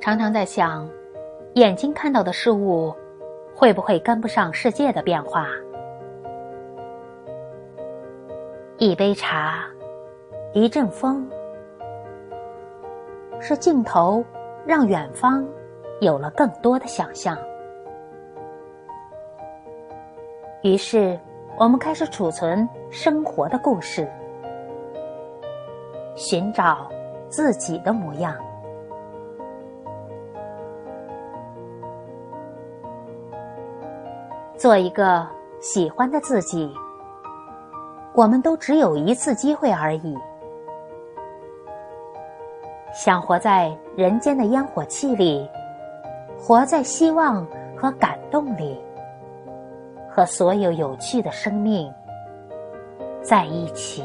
常常在想，眼睛看到的事物，会不会跟不上世界的变化？一杯茶，一阵风，是镜头让远方有了更多的想象。于是，我们开始储存生活的故事，寻找自己的模样。做一个喜欢的自己，我们都只有一次机会而已。想活在人间的烟火气里，活在希望和感动里，和所有有趣的生命在一起。